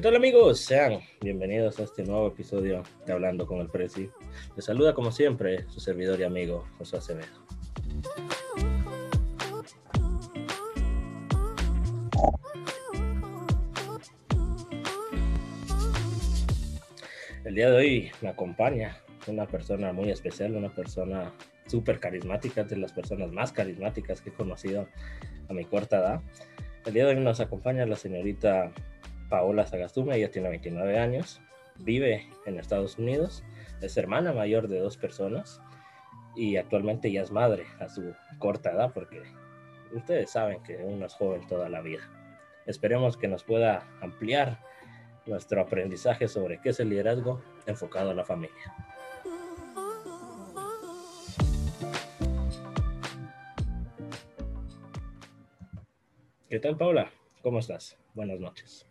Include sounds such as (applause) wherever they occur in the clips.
¿Qué tal amigos? Sean bienvenidos a este nuevo episodio de Hablando con el Prezi. Les saluda como siempre su servidor y amigo José Acevedo. El día de hoy me acompaña una persona muy especial, una persona súper carismática, de las personas más carismáticas que he conocido a mi corta edad. El día de hoy nos acompaña la señorita Paola Sagastume, ella tiene 29 años, vive en Estados Unidos, es hermana mayor de dos personas y actualmente ya es madre a su corta edad porque ustedes saben que uno es joven toda la vida. Esperemos que nos pueda ampliar nuestro aprendizaje sobre qué es el liderazgo enfocado a la familia. ¿Qué tal, Paula? ¿Cómo estás? Buenas noches.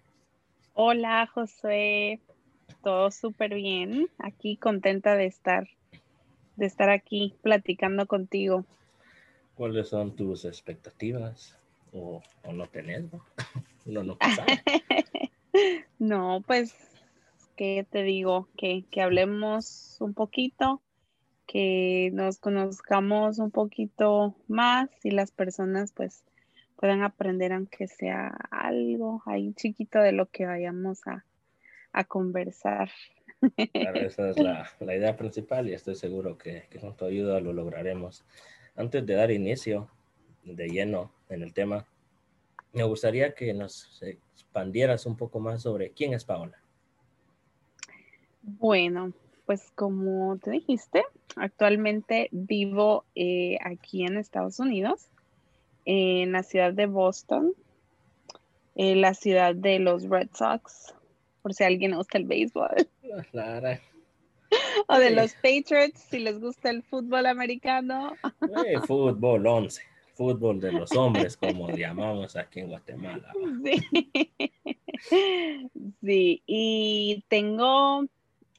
Hola, José. Todo súper bien. Aquí contenta de estar, de estar aquí platicando contigo. ¿Cuáles son tus expectativas? ¿O, no tenés? No, (laughs) no, (laughs) no, pues, ¿qué te digo? Que, que hablemos un poquito, que nos conozcamos un poquito más y las personas, pues, puedan aprender aunque sea algo ahí chiquito de lo que vayamos a, conversar. Claro, (laughs) esa es la, idea principal y estoy seguro que, con tu ayuda lo lograremos. Antes de dar inicio de lleno en el tema, me gustaría que nos expandieras un poco más sobre quién es Paola. Bueno, pues como te dijiste, actualmente vivo eh, aquí en Estados Unidos en la ciudad de Boston, en la ciudad de los Red Sox, por si a alguien gusta el béisbol. Claro. O de los Patriots, si les gusta el fútbol americano. fútbol 11, fútbol de los hombres, como llamamos aquí en Guatemala. Sí. sí, y tengo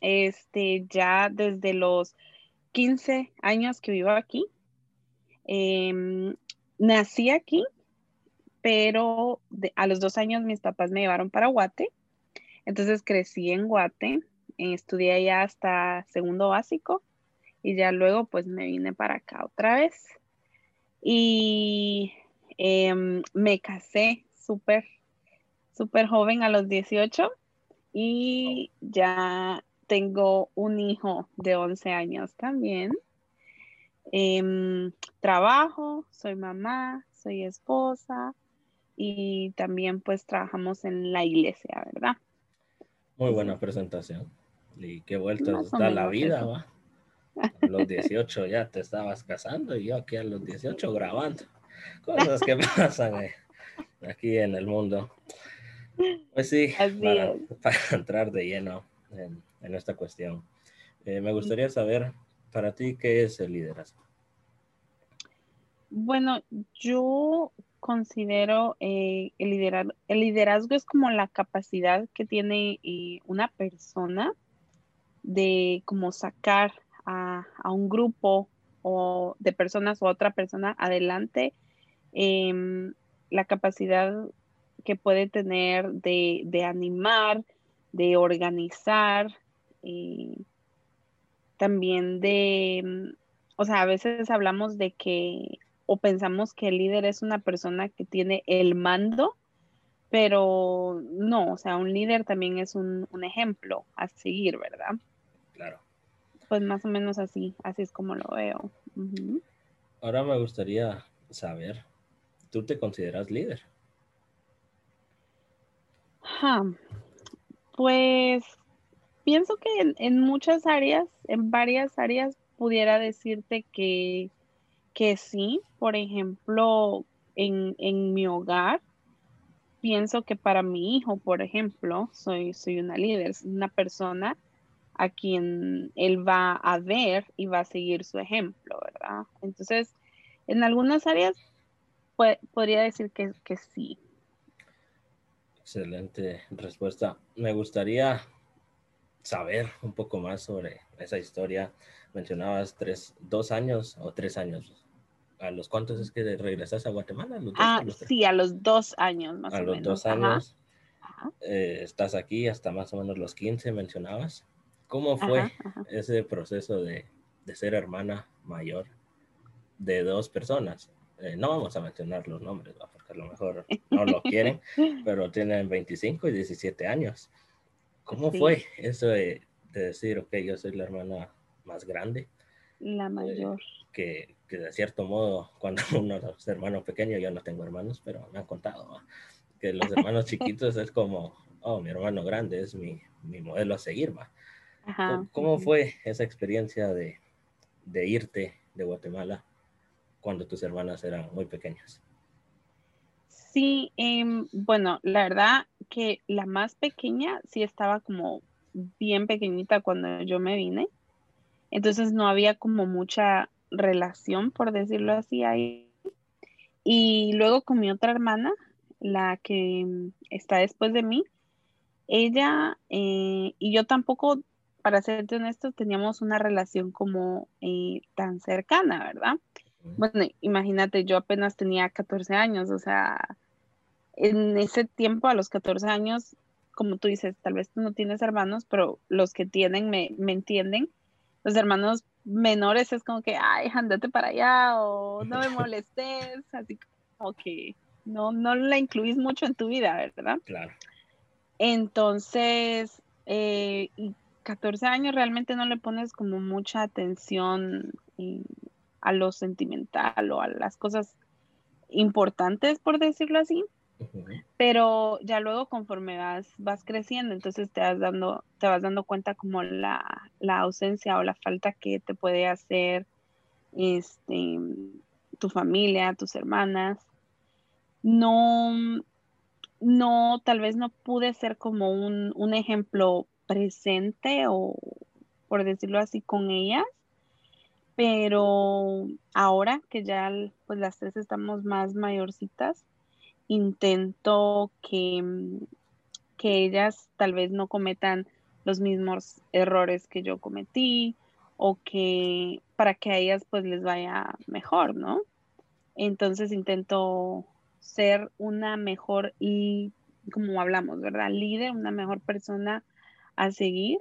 este ya desde los 15 años que vivo aquí. Eh, nací aquí, pero a los dos años mis papás me llevaron para Guate. Entonces crecí en Guate, estudié allá hasta segundo básico y ya luego pues me vine para acá otra vez. Y em, me casé súper, súper joven a los 18 y ya tengo un hijo de 11 años también. Em, trabajo, soy mamá, soy esposa y también pues trabajamos en la iglesia, ¿verdad? Muy buena presentación. Y qué vueltas da la vida, va. A los 18 ya te estabas casando y yo aquí a los 18 grabando. Cosas que (laughs) pasan eh, aquí en el mundo. Pues sí, (laughs) para, entrar de lleno en, esta cuestión. Eh, me gustaría saber para ti, ¿qué es el liderazgo? Bueno, yo considero eh, el, liderazgo, el liderazgo es como la capacidad que tiene eh, una persona de como sacar a, un grupo o de personas o a otra persona adelante, em, la capacidad que puede tener de, animar, de organizar, eh, también de, mm, o sea, a veces hablamos de que o pensamos que el líder es una persona que tiene el mando, pero no, o sea, un líder también es un, ejemplo a seguir, ¿verdad? Claro. Pues más o menos así, así es como lo veo. Ahora me gustaría saber, ¿tú te consideras líder? Pues pienso que en, muchas áreas, en varias áreas, pudiera decirte que, que sí. Por ejemplo, en, mi hogar, pienso que para mi hijo, por ejemplo, soy, soy una líder, una persona a quien él va a ver y va a seguir su ejemplo, ¿verdad? Entonces, en algunas áreas podría decir que, que sí. Excelente respuesta. Me gustaría saber un poco más sobre esa historia mencionabas tres, dos años o tres años. ¿A los cuántos es que regresas a Guatemala? ah, sí, a los dos años más o menos. A los dos años. Eh, estás aquí hasta más o menos los 15, mencionabas. ¿Cómo fue ese proceso de, de, ser hermana mayor de dos personas? Eh, no vamos a mencionar los nombres, porque a lo mejor no lo quieren, (laughs) pero tienen 25 y 17 años. ¿Cómo fue eso de, decir, ok, yo soy la hermana más grande? La eh, mayor. que, que, de cierto modo, cuando (laughs) uno es hermano pequeño, yo no tengo hermanos, pero me han contado que los (laughs) hermanos chiquitos es como, oh, mi hermano grande es mi, mi modelo a seguir, va. ¿Cómo fue esa experiencia de, de irte de Guatemala cuando tus hermanas eran muy pequeñas? Sí, em, bueno, la verdad que la más pequeña sí estaba como bien pequeñita cuando yo me vine. Entonces no había como mucha relación, por decirlo así, ahí. Y luego con mi otra hermana, la que está después de mí, ella eh, y yo tampoco para serte honesto, teníamos una relación como eh, tan cercana, ¿verdad? Bueno, imagínate, yo apenas tenía 14 años, o sea, en ese tiempo, a los 14 años, como tú dices, tal vez tú no tienes hermanos, pero los que tienen me, me entienden. Los hermanos menores es como que, ay, andate para allá o no me (laughs) molestes, así como que no, no la incluís mucho en tu vida, ¿verdad? Claro. Entonces, eh, 14 años realmente no le pones como mucha atención a lo sentimental o a las cosas importantes, por decirlo así. Pero ya luego conforme vas, vas creciendo, entonces te vas dando, te vas dando cuenta como la, la ausencia o la falta que te puede hacer este, tu familia, tus hermanas. No, no, tal vez no pude ser como un, un ejemplo presente o por decirlo así con ellas, pero ahora que ya pues las tres estamos más mayorcitas, intento que, que ellas tal vez no cometan los mismos errores que yo cometí o que para que a ellas pues les vaya mejor, ¿no? Entonces intento ser una mejor y como hablamos, ¿verdad? Líder, una mejor persona a seguir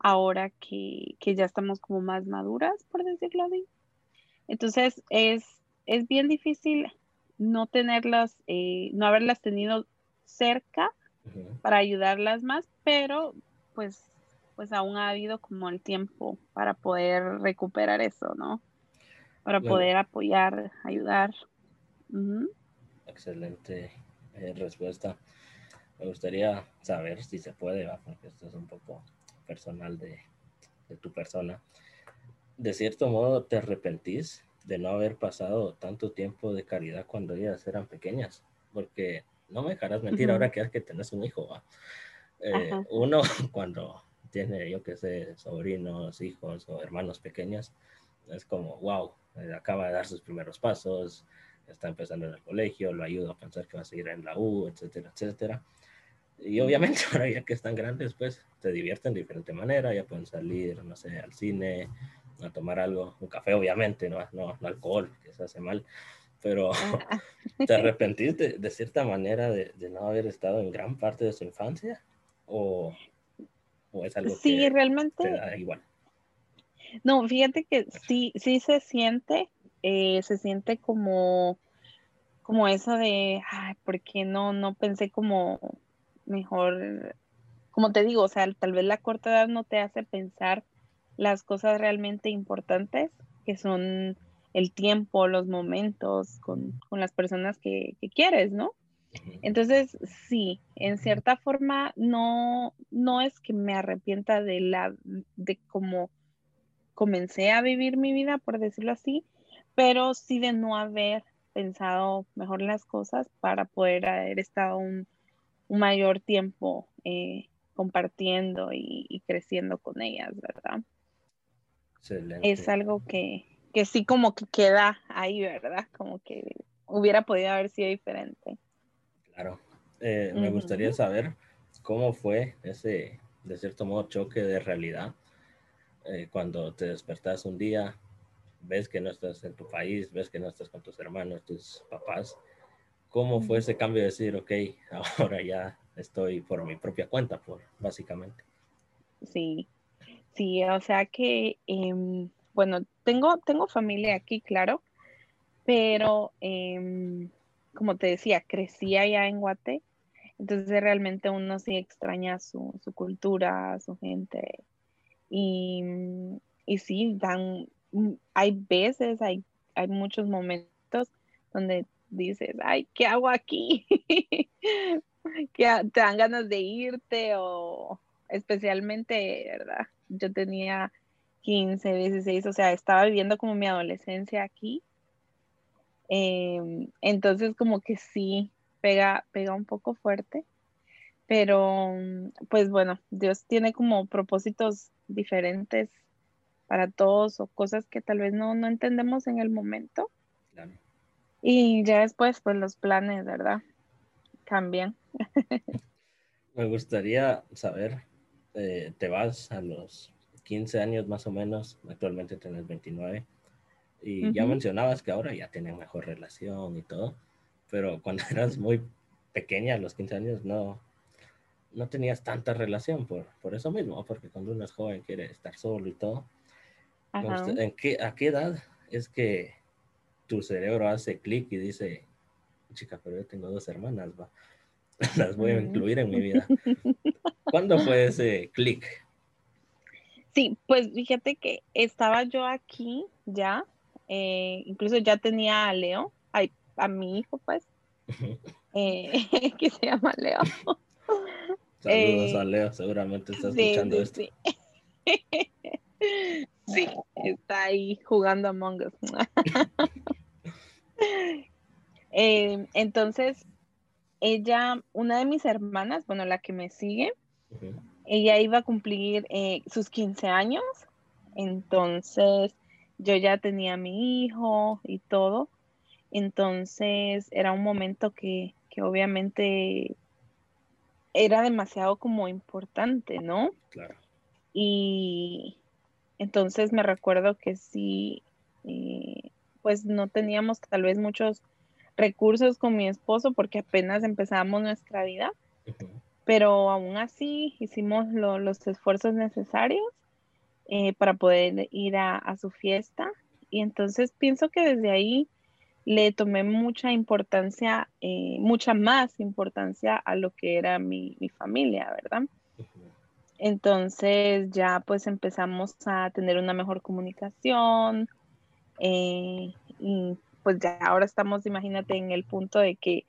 ahora que, ya estamos como más maduras, por decirlo así. Entonces es, es bien difícil no tenerlas, eh, no haberlas tenido cerca para ayudarlas más, pero pues, pues aún ha habido como el tiempo para poder recuperar eso, ¿no? Para poder apoyar, ayudar. Excelente eh, respuesta. Me gustaría saber si se puede, porque esto es un poco personal de, tu persona. De cierto modo, ¿te arrepentís de no haber pasado tanto tiempo de caridad cuando ellas eran pequeñas? Porque no me dejarás mentir ahora que es que tenés un hijo. Eh, uno (laughs) cuando tiene, yo que sé, sobrinos, hijos o hermanos pequeños, es como, wow, eh, acaba de dar sus primeros pasos, está empezando en el colegio, lo ayudo a pensar que va a seguir en la U, etcétera, etcétera. Y obviamente (laughs) ahora ya que están grandes, pues se divierten de diferente manera, ya pueden salir, no sé, al cine, a tomar algo, un café obviamente, no, no, alcohol, que se hace mal, pero ah. (laughs) ¿te arrepentiste de, cierta manera de, no haber estado en gran parte de su infancia? ¿O, es algo sí, realmente, te da igual? No, fíjate que sí, sí se siente, eh, se siente como, como eso de, ay, ¿por qué no, no pensé como mejor, como te digo, o sea, tal vez la corta edad no te hace pensar las cosas realmente importantes, que son el tiempo, los momentos con, las personas que, quieres, ¿no? Entonces, sí, en cierta forma no, no es que me arrepienta de la, de cómo comencé a vivir mi vida, por decirlo así, pero sí de no haber pensado mejor las cosas para poder haber estado un, un mayor tiempo eh, compartiendo y, creciendo con ellas, ¿verdad? Excelente. Es algo que, que sí como que queda ahí, ¿verdad? Como que hubiera podido haber sido diferente. Claro. Eh, me gustaría saber cómo fue ese, de cierto modo, choque de realidad eh, cuando te despertas un día, ves que no estás en tu país, ves que no estás con tus hermanos, tus papás. ¿Cómo fue ese cambio de decir, ok, (laughs) ahora ya estoy por mi propia cuenta, por, básicamente? Sí, sí, o sea que, em, bueno, tengo, tengo familia aquí, claro, pero em, como te decía, crecí allá en Guate, entonces realmente uno sí extraña su, su cultura, su gente. Y, y sí, dan, hay veces, hay, hay muchos momentos donde dices, ay, ¿qué hago aquí? (laughs) que te dan ganas de irte o especialmente, ¿verdad? Yo tenía 15, 16, o sea, estaba viviendo como mi adolescencia aquí. Em, entonces como que sí, pega, pega un poco fuerte, pero pues bueno, Dios tiene como propósitos diferentes para todos o cosas que tal vez no, no entendemos en el momento. Y ya después, pues los planes, ¿verdad? Cambian. (laughs) Me gustaría saber, eh, te vas a los 15 años más o menos, actualmente tienes 29, y ya mencionabas que ahora ya tienen mejor relación y todo, pero cuando (laughs) eras muy pequeña, a los 15 años, no, no tenías tanta relación por, por eso mismo, porque cuando uno es joven quiere estar solo y todo. ¿En qué, ¿A qué edad es que tu cerebro hace clic y dice, chica, pero yo tengo dos hermanas, va, (laughs) las voy a incluir en mi vida? (laughs) ¿Cuándo fue ese clic? Sí, pues fíjate que estaba yo aquí ya, eh, incluso ya tenía a Leo, a, a mi hijo pues, (laughs) eh, que se llama Leo. Saludos a eh, Leo, seguramente está escuchando esto. Sí. está ahí jugando Among Us. (laughs) entonces, ella, una de mis hermanas, bueno, la que me sigue, ella iba a cumplir sus 15 años, entonces yo ya tenía mi hijo y todo. Entonces era un momento que, obviamente era demasiado como importante, ¿no? Claro. Y entonces me recuerdo que sí, eh, pues no teníamos tal vez muchos recursos con mi esposo porque apenas empezamos nuestra vida, pero aún así hicimos los esfuerzos necesarios eh, para poder ir a, su fiesta. Y entonces pienso que desde ahí le tomé mucha importancia, eh, mucha más importancia a lo que era mi, familia, ¿verdad? Entonces ya pues empezamos a tener una mejor comunicación eh, y pues ya ahora estamos, imagínate, en el punto de que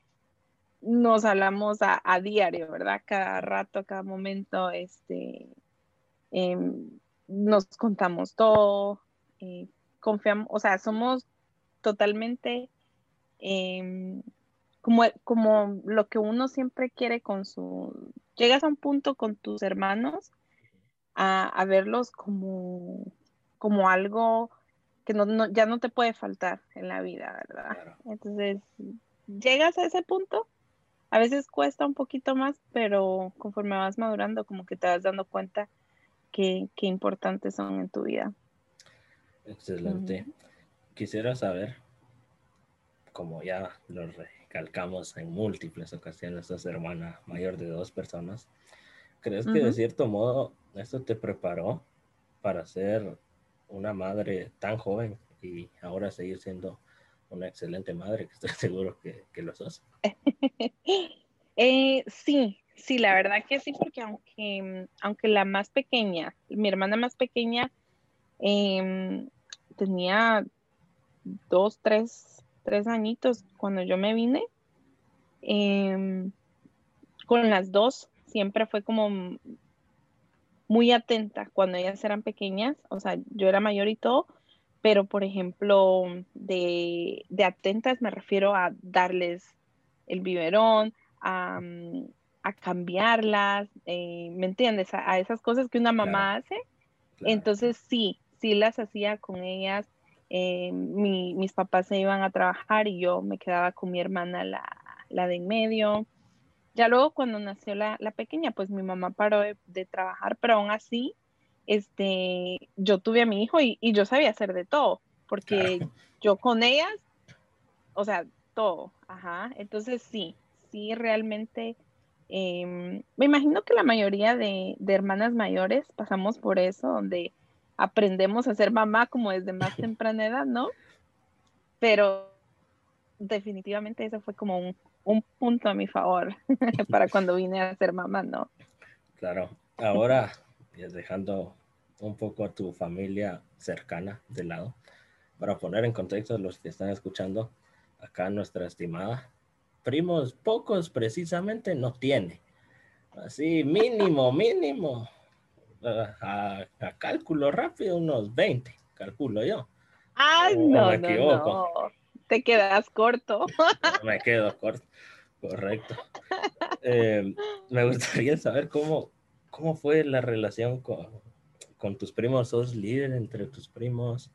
nos hablamos a, diario, ¿verdad? Cada rato, cada momento, este, em, nos contamos todo, eh, confiamos, o sea, somos totalmente em, como, como lo que uno siempre quiere con su... Llegas a un punto con tus hermanos a, verlos como, como algo que no, ya no te puede faltar en la vida, ¿verdad? Entonces, llegas a ese punto, a veces cuesta un poquito más, pero conforme vas madurando, como que te vas dando cuenta qué, importantes son en tu vida. Excelente. Quisiera saber, como ya lo recalcamos en múltiples ocasiones, sos hermana mayor de dos personas, ¿crees que de cierto modo esto te preparó para ser una madre tan joven y ahora seguir siendo una excelente madre, que estoy (laughs) seguro que, que lo sos? (laughs) eh, sí, Sí, la verdad que sí, porque aunque, aunque la más pequeña, mi hermana más pequeña, em, tenía dos, tres, tres añitos cuando yo me vine, em, con las dos siempre fue como muy atenta cuando ellas eran pequeñas, o sea, yo era mayor y todo, pero por ejemplo, de, de atentas me refiero a darles el biberón, a, a cambiarlas, eh, ¿me entiendes? A, esas cosas que una mamá hace. Entonces sí, sí las hacía con ellas. Eh, mis papás se iban a trabajar y yo me quedaba con mi hermana, la, la de en medio. Ya luego cuando nació la, la, pequeña, pues mi mamá paró de, trabajar, pero aún así este, yo tuve a mi hijo y, yo sabía hacer de todo, porque yo con ellas, o sea, todo, ajá. Entonces sí, sí, realmente, em, me imagino que la mayoría de, de hermanas mayores pasamos por eso, donde aprendemos a ser mamá como desde más (laughs) temprana edad, ¿no? Pero definitivamente eso fue como un, un punto a mi favor (laughs) para cuando vine a ser mamá, ¿no? Claro. Ahora, dejando un poco a tu familia cercana de lado, para poner en contexto a los que están escuchando, acá nuestra estimada, primos pocos precisamente no tiene. Así, mínimo, (laughs) mínimo, a, cálculo rápido, unos 20, calculo yo. Ay, no, me equivoco. No, Te quedas corto. me quedo corto, correcto. Eh, me gustaría saber cómo, cómo fue la relación con, con tus primos. ¿Sos líder entre tus primos?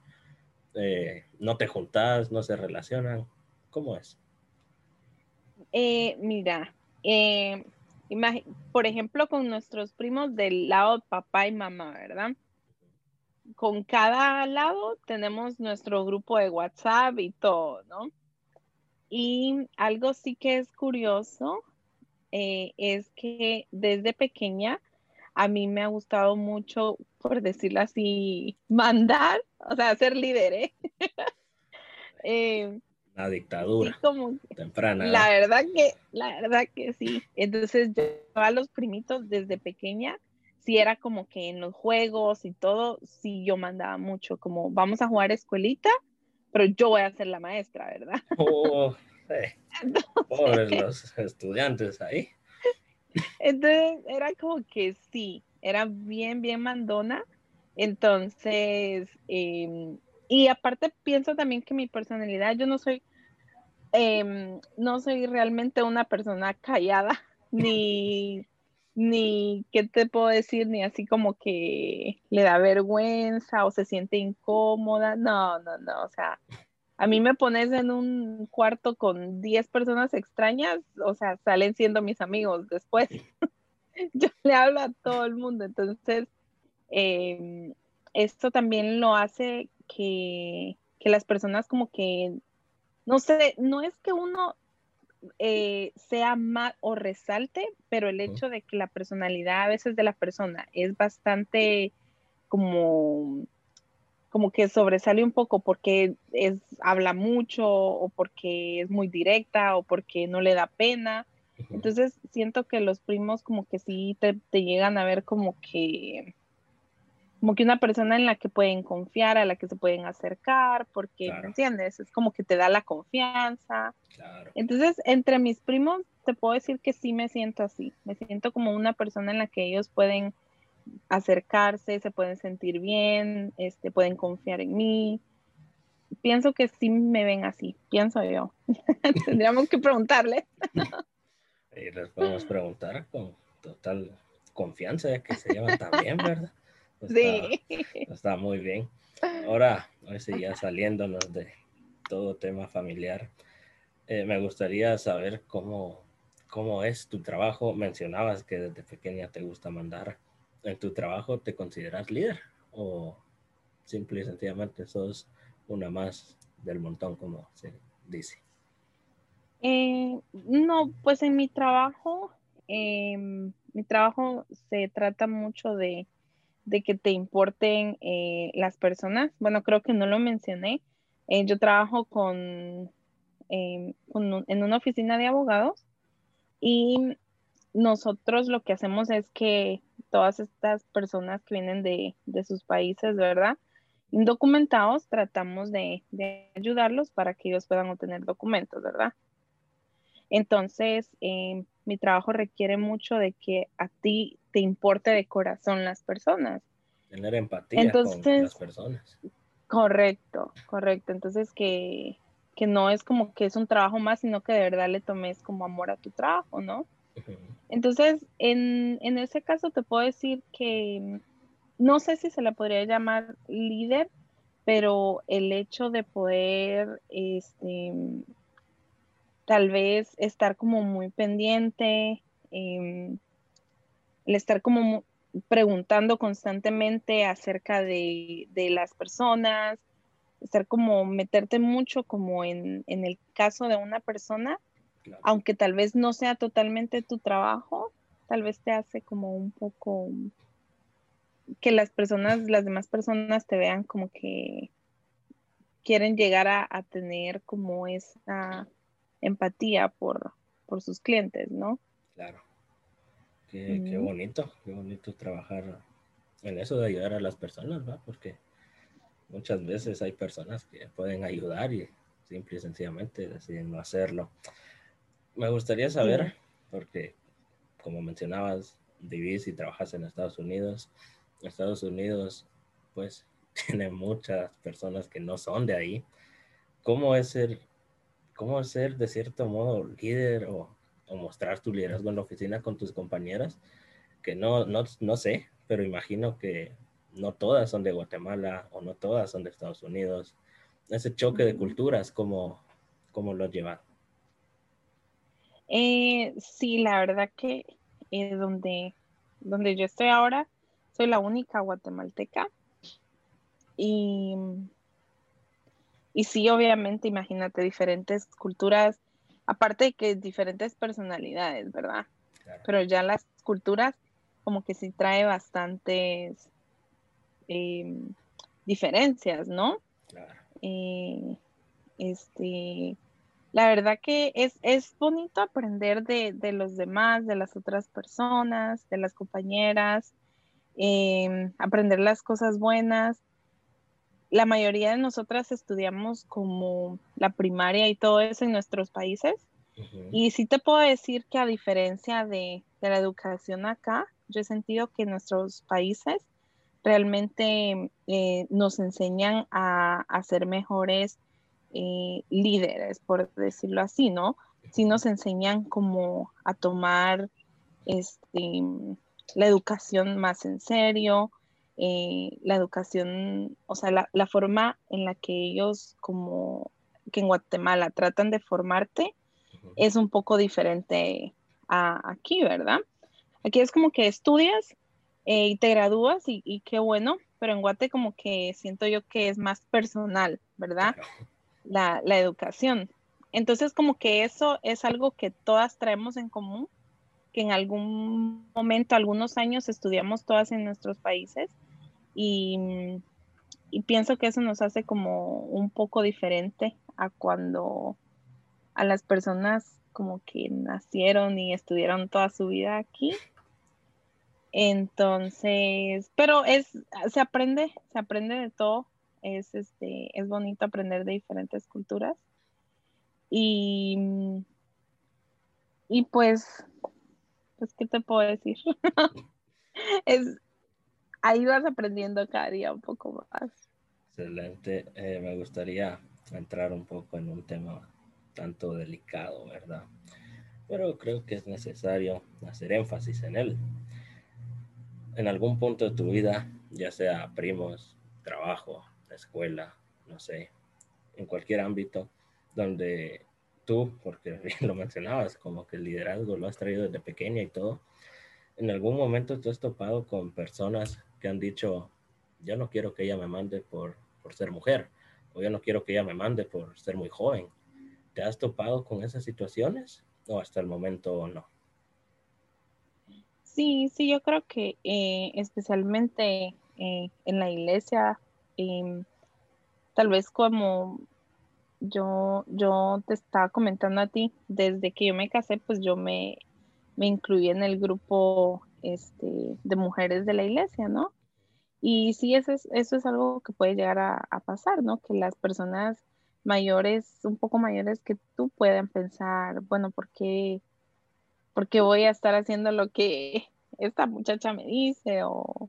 Eh, ¿No te juntás? ¿No se relacionan? ¿Cómo es? Eh, mira, por ejemplo, con nuestros primos del lado papá y mamá, ¿verdad? Con cada lado tenemos nuestro grupo de WhatsApp y todo, ¿no? Y algo sí que es curioso eh, es que desde pequeña a mí me ha gustado mucho, por decirlo así, (laughs) mandar, o sea, ser líder, ¿eh? (laughs) eh la dictadura temprana. La verdad que, la verdad que sí. Entonces yo a los primitos desde pequeña, sí era como que en los juegos y todo, sí yo mandaba mucho, como vamos a jugar escuelita, pero yo voy a ser la maestra, ¿verdad? (laughs) Oh, Pobres (laughs) los estudiantes ahí. Entonces era como que sí, era bien, bien mandona. Entonces, em, y aparte pienso también que mi personalidad, yo no soy, em, no soy realmente una persona callada, (laughs) ni, ni, ¿qué te puedo decir? Ni así como que le da vergüenza o se siente incómoda. No, no, no, o sea, a mí me pones en un cuarto con 10 personas extrañas, o sea, salen siendo mis amigos después. (laughs) yo le hablo a todo el mundo, entonces, em, esto también lo hace que, las personas como que, no sé, no es que uno eh, sea más o resalte, pero el hecho de que la personalidad a veces de la persona es bastante como como que sobresale un poco porque es habla mucho o porque es muy directa o porque no le da pena. Entonces siento que los primos como que sí te, te llegan a ver como que como que una persona en la que pueden confiar, a la que se pueden acercar, porque, ¿me entiendes? Es como que te da la confianza. Entonces, entre mis primos, te puedo decir que sí me siento así. Me siento como una persona en la que ellos pueden acercarse, se pueden sentir bien, este, pueden confiar en mí. Pienso que sí me ven así, pienso yo. (laughs) Tendríamos que preguntarle. (laughs) y les podemos preguntar con total confianza de que se llevan tan bien, ¿verdad? Sí. Está muy bien. Ahora, hoy sí, ya saliéndonos de todo tema familiar, eh, me gustaría saber cómo, cómo es tu trabajo. Mencionabas que desde pequeña te gusta mandar. ¿En tu trabajo te consideras líder o simple y sencillamente sos una más del montón, como se dice? Eh, no, pues en mi trabajo, em, mi trabajo se trata mucho de de que te importen eh, las personas. Bueno, creo que no lo mencioné. Eh, yo trabajo con, em, en una oficina de abogados y nosotros lo que hacemos es que todas estas personas que vienen de, sus países, ¿verdad? Indocumentados, tratamos de, ayudarlos para que ellos puedan obtener documentos, ¿verdad? Entonces, mi trabajo requiere mucho de que a ti te importe de corazón las personas. Tener empatía con las personas. Correcto, correcto. Entonces que, no es como que es un trabajo más, sino que de verdad le tomes como amor a tu trabajo, ¿no? Entonces, en, en ese caso te puedo decir que no sé si se le podría llamar líder, pero el hecho de poder, este, tal vez estar como muy pendiente, eh, el estar como preguntando constantemente acerca de, las personas, estar como meterte mucho como en, el caso de una persona, aunque tal vez no sea totalmente tu trabajo, tal vez te hace como un poco que las personas, las demás personas te vean como que quieren llegar a, tener como esa empatía por, por sus clientes, ¿no? Claro. Qué, bonito, qué bonito trabajar en eso de ayudar a las personas, ¿va? Porque muchas veces hay personas que pueden ayudar y simple y sencillamente deciden no hacerlo. Me gustaría saber, porque como mencionabas, vivís y trabajas en Estados Unidos. Estados Unidos, pues, (laughs) tiene muchas personas que no son de ahí. ¿Cómo es ser, cómo es ser de cierto modo líder o o mostrar tu liderazgo en la oficina con tus compañeras, que no, no, no sé, pero imagino que no todas son de Guatemala o no todas son de Estados Unidos. Ese choque de culturas, ¿cómo, cómo lo has llevado? Eh, sí, la verdad que eh, donde, donde yo estoy ahora, soy la única guatemalteca. Y, y sí, obviamente, imagínate, diferentes culturas, aparte de que diferentes personalidades, ¿verdad? Pero ya las culturas como que sí trae bastantes em, diferencias, ¿no? Claro. Eh, este, la verdad que es, es bonito aprender de, los demás, de las otras personas, de las compañeras, em, aprender las cosas buenas. La mayoría de nosotras estudiamos como la primaria y todo eso en nuestros países. Y sí te puedo decir que a diferencia de, la educación acá, yo he sentido que nuestros países realmente eh, nos enseñan a, ser mejores eh, líderes, por decirlo así, ¿no? Sí nos enseñan como a tomar este, la educación más en serio, eh, la educación, o sea, la, la, forma en la que ellos como que en Guatemala tratan de formarte es un poco diferente a aquí, ¿verdad? Aquí es como que estudias eh, y te gradúas y, qué bueno, pero en Guate como que siento yo que es más personal, ¿verdad? La, educación. Entonces como que eso es algo que todas traemos en común, que en algún momento, algunos años estudiamos todas en nuestros países y, y pienso que eso nos hace como un poco diferente a cuando a las personas como que nacieron y estudiaron toda su vida aquí. Entonces, pero es, se aprende, se aprende de todo. Es este, es bonito aprender de diferentes culturas. Y, y pues, pues, ¿qué te puedo decir? (laughs) es, ahí vas aprendiendo cada día un poco más. Excelente. Eh, me gustaría entrar un poco en un tema tanto delicado, ¿verdad? Pero creo que es necesario hacer énfasis en él. En algún punto de tu vida, ya sea primos, trabajo, escuela, no sé, en cualquier ámbito donde tú, porque (laughs) bien lo mencionabas, como que el liderazgo lo has traído desde pequeña y todo, en algún momento tú has topado con personas que han dicho, yo no quiero que ella me mande por, por ser mujer, o yo no quiero que ella me mande por ser muy joven, ¿Te has topado con esas situaciones o hasta el momento no? Sí, sí, yo creo que eh, especialmente eh, en la iglesia, em, tal vez como yo, yo te estaba comentando a ti, desde que yo me casé, pues yo me, me incluí en el grupo este, de mujeres de la iglesia, ¿no? Y sí, eso es, eso es algo que puede llegar a, a pasar, ¿no? Que las personas mayores, un poco mayores que tú puedan pensar, bueno, ¿por qué, ¿por qué voy a estar haciendo lo que (laughs) esta muchacha me dice? O,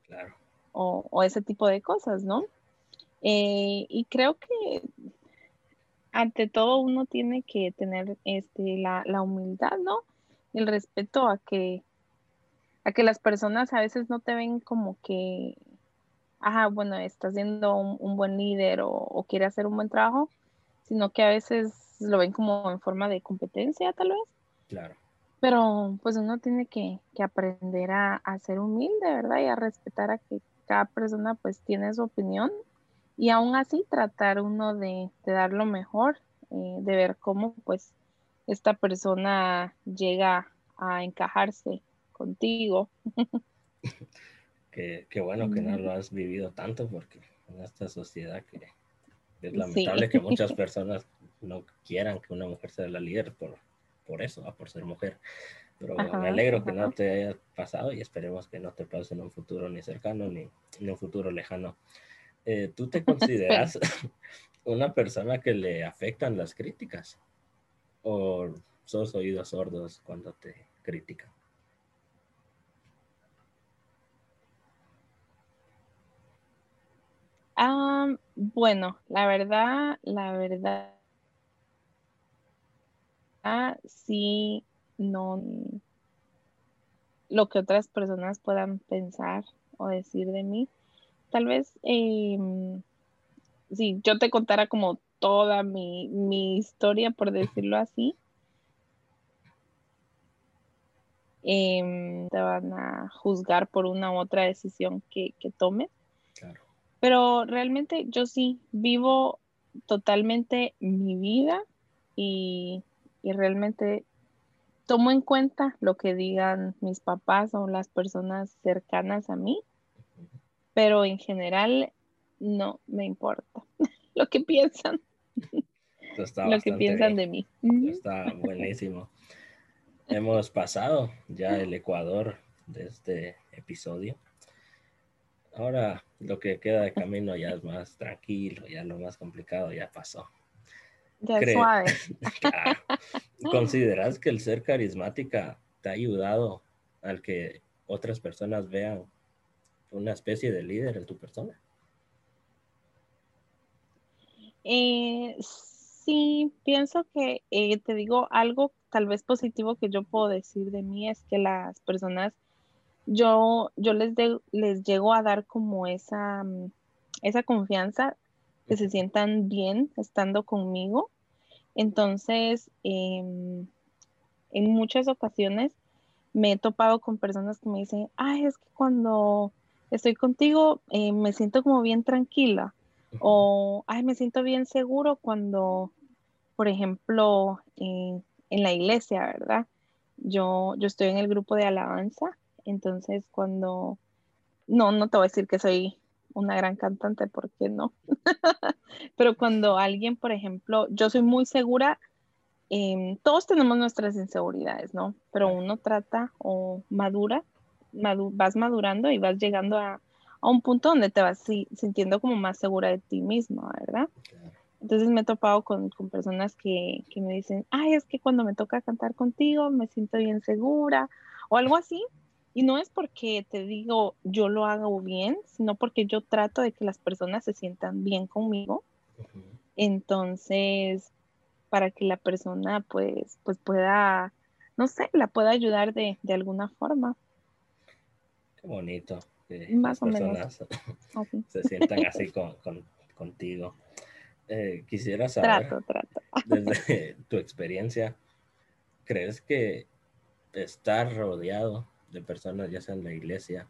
o, ese tipo de cosas, ¿no? Eh, y creo que ante todo uno tiene que tener este, la, la, humildad, ¿no? El respeto a que, a que las personas a veces no te ven como que, ajá, bueno, estás siendo un, buen líder o, o quiere hacer un buen trajo, sino que a veces lo ven como en forma de competencia, tal vez. Claro. Pero pues uno tiene que, aprender a, ser humilde, ¿verdad? Y a respetar a que cada persona pues tiene su opinión y aún así tratar uno de, dar lo mejor, eh, de ver cómo pues esta persona llega a encajarse contigo. (laughs) qué, bueno que no lo has vivido tanto porque en esta sociedad que es lamentable que muchas (laughs) personas no quieran que una mujer sea la líder por, por eso, por ser mujer. Pero me alegro que no te haya pasado y esperemos que no te pase en un futuro ni cercano ni en un futuro lejano. Eh, ¿Tú te consideras (laughs) una persona que le afectan las críticas? ¿O sos oídos sordos cuando te critican? Ah, bueno, la verdad, la verdad, sí, no, lo que otras personas puedan pensar o decir de mí. Tal vez, em, si yo te contara como toda mi, historia, por decirlo así, em, te van a juzgar por una u otra decisión que, que tomes. Pero realmente yo sí vivo totalmente mi vida y, realmente tomo en cuenta lo que digan mis papás o las personas cercanas a mí, pero en general no me importa (laughs) lo que piensan. lo que piensan de mí. Está buenísimo. Hemos pasado ya el Ecuador de este episodio. Ahora lo que queda de camino ya es más tranquilo, ya lo más complicado ya pasó. Ya es suave. (laughs) ¿Consideras que el ser carismática te ha ayudado al que otras personas vean una especie de líder en tu persona? Eh, sí, pienso que eh, te digo algo tal vez positivo que yo puedo decir de mí es que las personas yo, yo les, les llego a dar como esa, mm, esa confianza, que se sientan bien estando conmigo. Entonces, em, en muchas ocasiones me he topado con personas que me dicen, ay, es que cuando estoy contigo eh, me siento como bien tranquila. O, ay, me siento bien seguro cuando, por ejemplo, en la iglesia, ¿verdad? Yo, yo estoy en el grupo de alabanza entonces, cuando, no, no te voy a decir que soy una gran cantante, porque no. (laughs) Pero cuando alguien, por ejemplo, yo soy muy segura, em, todos tenemos nuestras inseguridades, ¿no? Pero uno trata o madura, vas madurando y vas llegando a, un punto donde te vas sintiendo como más segura de ti misma, ¿verdad? Entonces me he topado con, con personas que, que, me dicen, ay, es que cuando me toca cantar contigo me siento bien segura o algo así. Y no es porque te digo yo lo hago bien, sino porque yo trato de que las personas se sientan bien conmigo. Entonces, para que la persona pues, pues pueda, no sé, la pueda ayudar de, alguna forma. Qué bonito. Que Más las personas (laughs) se sientan así contigo. Eh, quisiera saber, trato, trato. desde tu experiencia, ¿crees que estar rodeado de personas, ya sea en la iglesia,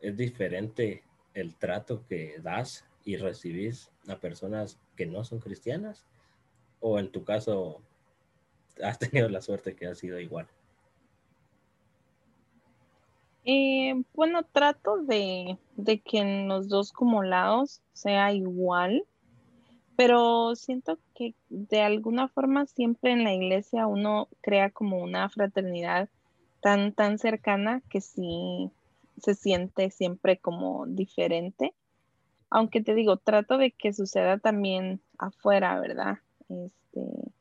es diferente el trato que das y recibís a personas que no son cristianas? ¿O en tu caso has tenido la suerte que ha sido igual? Eh, bueno, trato de, de, que en los dos como lados sea igual, pero siento que de alguna forma siempre en la iglesia uno crea como una fraternidad tan, tan cercana que sí se siente siempre como diferente. Aunque te digo, trato de que suceda también afuera, ¿verdad? Este,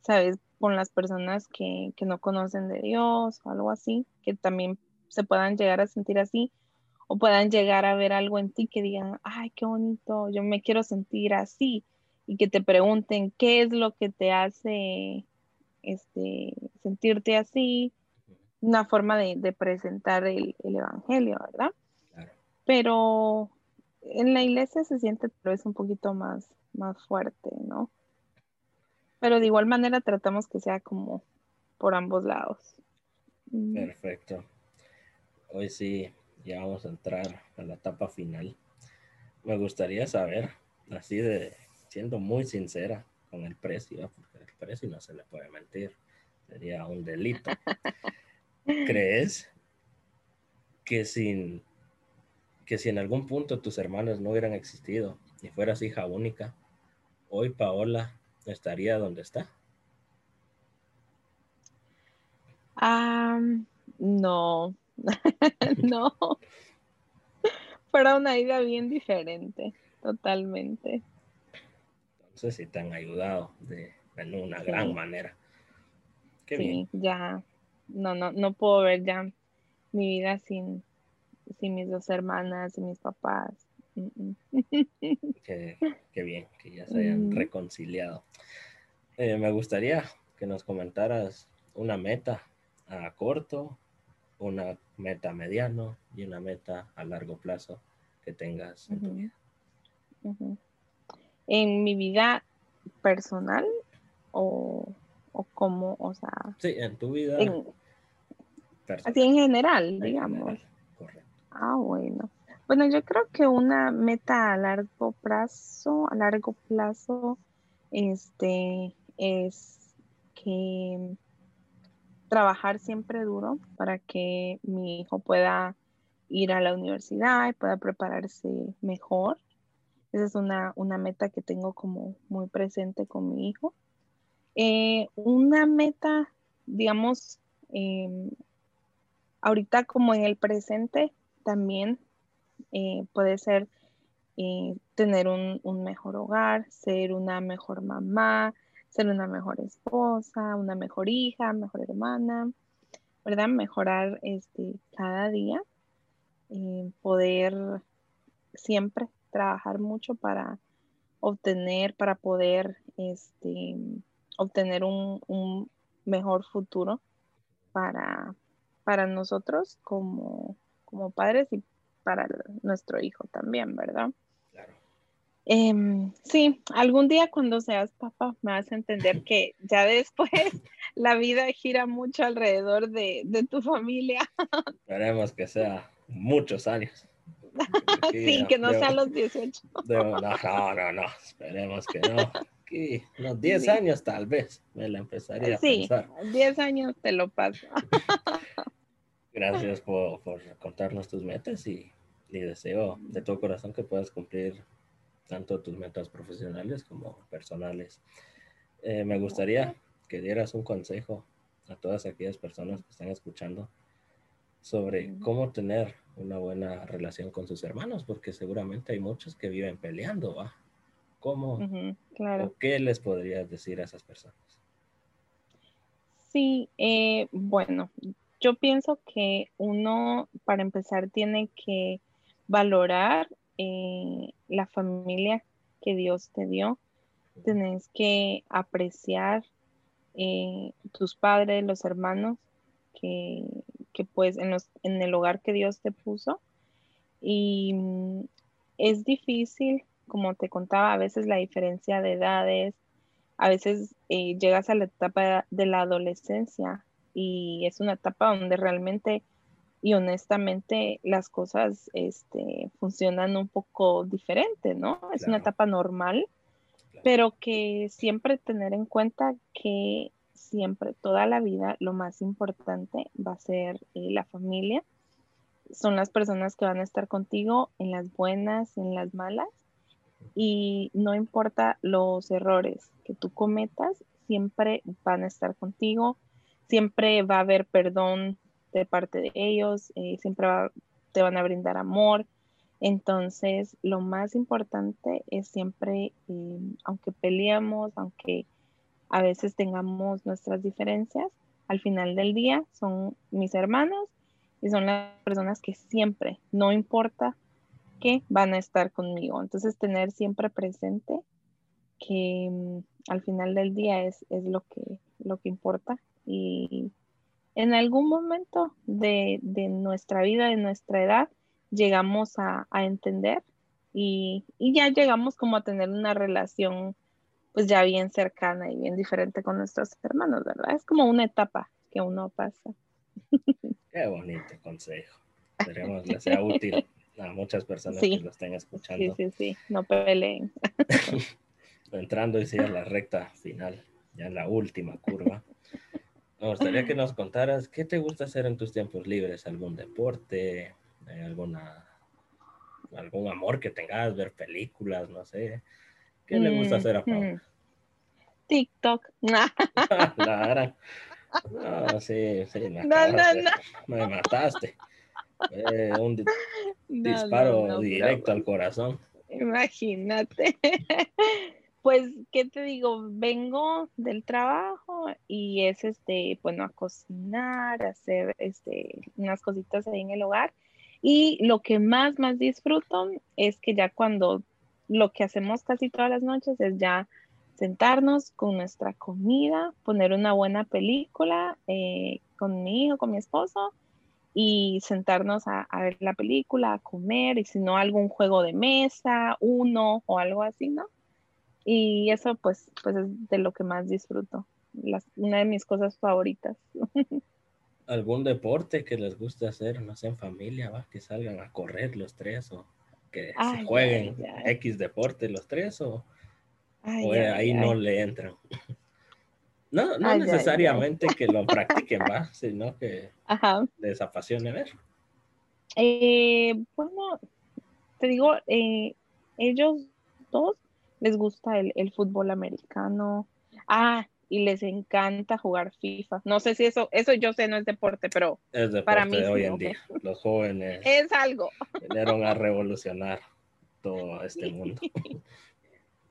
sabes, con las personas que, que no conocen de Dios o algo así, que también se puedan llegar a sentir así o puedan llegar a ver algo en ti que digan, ay, qué bonito, yo me quiero sentir así y que te pregunten qué es lo que te hace este, sentirte así una forma de, presentar el, Evangelio, ¿verdad? Pero en la iglesia se siente tal vez un poquito más, más fuerte, ¿no? Pero de igual manera tratamos que sea como por ambos lados. Perfecto. Hoy sí, ya vamos a entrar a la etapa final. Me gustaría saber, así de siendo muy sincera con el precio, porque el precio no se le puede mentir, sería un delito. (laughs) ¿Crees que sin que si en algún punto tus hermanos no hubieran existido y fueras hija única, hoy Paola estaría donde está? no, (laughs) no. Fuera una vida bien diferente, totalmente. Entonces sí te han ayudado de, en una gran manera. Qué sí, ya. No, no, no puedo ver ya mi vida sin, sin mis dos hermanas y mis papás. (laughs) Qué, bien, que ya se hayan reconciliado. Eh, me gustaría que nos comentaras una meta a corto, una meta mediano y una meta a largo plazo que tengas en tu vida. En mi vida personal o, o como, o sea. Sí, en tu vida. así en general, digamos. Ah, bueno. Bueno, yo creo que una meta a largo plazo, a largo plazo, este, es que trabajar siempre duro para que mi hijo pueda ir a la universidad y pueda prepararse mejor. Esa es una, meta que tengo como muy presente con mi hijo. Eh, una meta, digamos, em, ahorita como en el presente también eh, puede ser eh, tener un, un, mejor hogar, ser una mejor mamá, ser una mejor esposa, una mejor hija, mejor hermana, ¿verdad? Mejorar este, cada día, poder siempre trabajar mucho para obtener, para poder este, obtener un, un mejor futuro para, para nosotros como, como padres y para nuestro hijo también, ¿verdad? Em, sí, algún día cuando seas papá me vas a entender que ya después (laughs) la vida gira mucho alrededor de, tu familia. (laughs) Esperemos que sea muchos años. (laughs) sí, que no sean los 18. no, no, no, esperemos que no. Aquí, unos 10 años tal vez me la empezaría a sí, pensar. 10 años te lo paso. (laughs) Gracias por, contarnos tus metas y, y deseo de todo corazón que puedas cumplir tanto tus metas profesionales como personales. Eh, me gustaría que dieras un consejo a todas aquellas personas que están escuchando sobre cómo tener una buena relación con sus hermanos, porque seguramente hay muchos que viven peleando, ¿va? ¿Cómo claro. qué les podrías decir a esas personas? Sí, eh, bueno, yo pienso que uno, para empezar, tiene que valorar eh, la familia que Dios te dio. Tenés que apreciar eh, tus padres, los hermanos que, pues en, los, en el hogar que Dios te puso. Y mm, es difícil, como te contaba, a veces la diferencia de edades, a veces eh, llegas a la etapa de la adolescencia y es una etapa donde realmente y honestamente las cosas este, funcionan un poco diferente, ¿no? Es una etapa normal, pero que siempre tener en cuenta que siempre, toda la vida, lo más importante va a ser eh, la familia. Son las personas que van a estar contigo en las buenas, en las malas, y no importa los errores que tú cometas, siempre van a estar contigo, siempre va a haber perdón de parte de ellos, eh, siempre te van a brindar amor. Entonces, lo más importante es siempre, eh, aunque peleamos, aunque a veces tengamos nuestras diferencias, al final del día son mis hermanos y son las personas que siempre, no importa que van a estar conmigo. Entonces, tener siempre presente que mm, al final del día es, es lo, que, lo que importa y en algún momento de, nuestra vida, de nuestra edad, llegamos a, entender y, ya llegamos como a tener una relación pues ya bien cercana y bien diferente con nuestros hermanos, ¿verdad? Es como una etapa que uno pasa. Qué bonito consejo. Esperemos que sea útil (laughs) a muchas personas que lo estén escuchando. Sí, sí, sí, no peleen. (laughs) Entrando y a la recta final, ya en la última curva. Me gustaría que nos contaras qué te gusta hacer en tus tiempos libres, algún deporte, eh, alguna algún amor que tengas, ver películas, no sé. ¿Qué le gusta hacer a Paula? TikTok. (laughs) Claro. (laughs) No, sí, sí, me, no, no, no. me mataste. Eh, un (laughs) disparo directo al corazón. Imagínate. (laughs) Pues, ¿qué te digo? Vengo del trabajo y es este, bueno, a cocinar, a hacer este, unas cositas ahí en el hogar. Y lo que más, más disfruto es que ya cuando lo que hacemos casi todas las noches es ya sentarnos con nuestra comida, poner una buena película eh, con mi hijo, con mi esposo y sentarnos a, ver la película, a comer y si no algún juego de mesa, uno o algo así, ¿no? Y eso pues, pues es de lo que más disfruto, una de mis cosas favoritas. (laughs) ¿Algún deporte que les guste hacer, no sé, en familia, ¿va? que salgan a correr los tres o que se jueguen X deporte los tres o, ahí no le entran? (laughs) No, no necesariamente que lo practiquen, ¿va? (laughs) Sino que les apasione ver. Eh, bueno, te digo, eh, ellos dos les gusta el, el, fútbol americano. Ah, y les encanta jugar FIFA. No sé si eso, eso yo sé no es deporte, pero es deporte para mí hoy en día. Los jóvenes es algo. Vinieron a revolucionar todo este mundo. (laughs)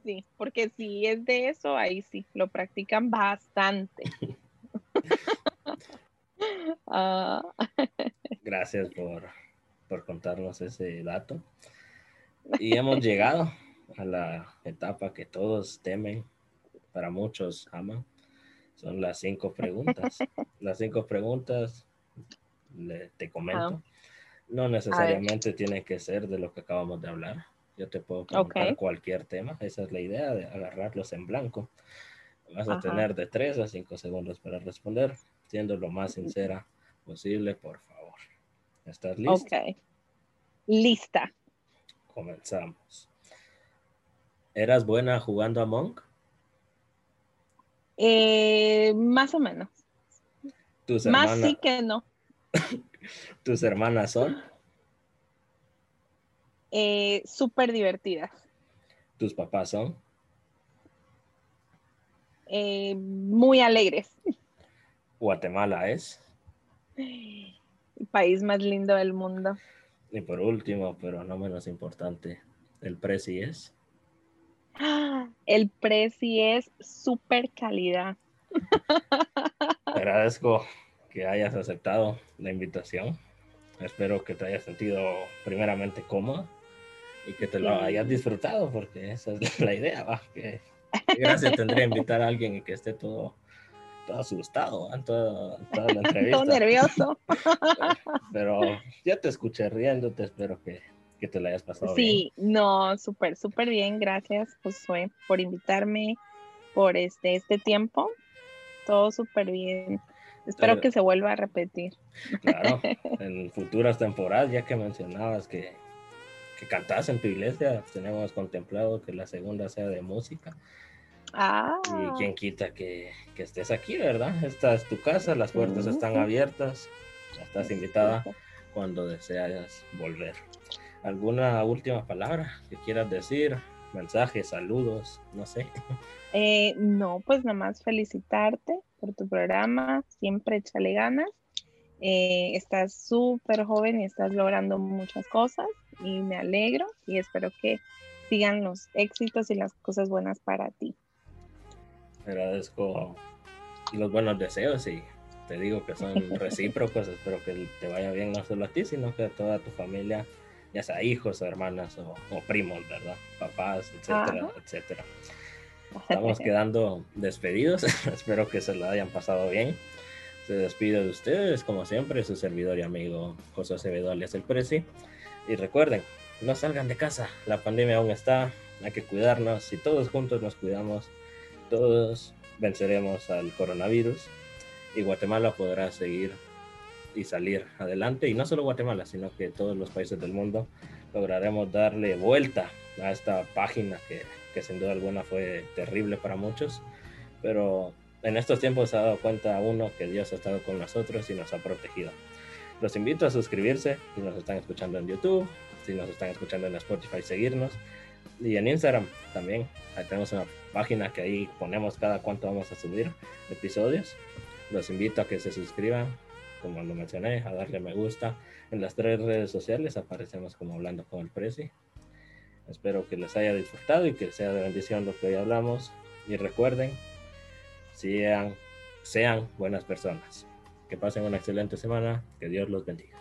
Sí, porque si es de eso, ahí sí, lo practican bastante. (laughs) Ah. (laughs) Gracias por, por contarnos ese dato. Y hemos llegado a la etapa que todos temen, para muchos aman. Son las cinco preguntas. (laughs) Las cinco preguntas, te comento, no necesariamente tienen que ser de lo que acabamos de hablar. Yo te puedo preguntar cualquier tema. Esa es la idea de agarrarlos en blanco. Vas a tener de tres a cinco segundos para responder, siendo lo más sincera posible, por favor. ¿Estás lista? Ok. Lista. Comenzamos. ¿Eras buena jugando a Monk? Eh, más o menos. más sí que no. (laughs) ¿Tus hermanas son? Eh, súper divertidas. ¿Tus papás son? Eh, muy alegres. ¿Guatemala es? El país más lindo del mundo. Y por último, pero no menos importante, ¿el Prezi es? (gasps) El Prezi es súper calidad. Agradezco que hayas aceptado la invitación. Espero que te hayas sentido primeramente cómodo y que te lo hayas disfrutado, porque esa es la idea, ¿va? Que, (laughs) gracias tendría invitar a alguien y que esté todo, todo asustado, ¿va? Toda, toda la (laughs) entrevista. todo nervioso. (laughs) Pero ya te escuché riéndote, espero que, que te lo hayas pasado bien. Sí, no, súper, súper bien, gracias Josué por invitarme, por este, este tiempo, todo súper bien. Espero que se vuelva a repetir. Claro, en futuras temporadas, ya que mencionabas que, que cantas en tu iglesia. Tenemos contemplado que la segunda sea de música. Ah. Y quien quita que, que, estés aquí, ¿verdad? Esta es tu casa, las puertas están abiertas. Estás invitada cuando deseas volver. ¿Alguna última palabra que quieras decir? Mensajes, saludos, no sé. Eh, no, pues nada más felicitarte por tu programa. Siempre échale ganas. Eh, estás súper joven y estás logrando muchas cosas y me alegro y espero que sigan los éxitos y las cosas buenas para ti. Agradezco los buenos deseos y te digo que son (laughs) recíprocos. espero que te vaya bien no solo a ti, sino que a toda tu familia, ya sea hijos, hermanas o, primos, ¿verdad? Papás, etcétera, etcétera. (laughs) Estamos quedando despedidos. (laughs) espero que se lo hayan pasado bien. Se despide de ustedes, como siempre, su servidor y amigo José Acevedo alias El Prezi. Y recuerden, no salgan de casa, la pandemia aún está, hay que cuidarnos. Si todos juntos nos cuidamos, todos venceremos al coronavirus y Guatemala podrá seguir y salir adelante. Y no solo Guatemala, sino que todos los países del mundo lograremos darle vuelta a esta página que, que sin duda alguna fue terrible para muchos. Pero en estos tiempos se ha dado cuenta uno que Dios ha estado con nosotros y nos ha protegido. Los invito a suscribirse si nos están escuchando en YouTube, si nos están escuchando en Spotify, seguirnos. Y en Instagram también. Ahí tenemos una página que ahí ponemos cada cuánto vamos a subir episodios. Los invito a que se suscriban, como lo mencioné, a darle me gusta. En las tres redes sociales aparecemos como hablando con el Prezi. Espero que les haya disfrutado y que sea de bendición lo que hoy hablamos. Y recuerden, sean, sean buenas personas. Que pasen una excelente semana. Que Dios los bendiga.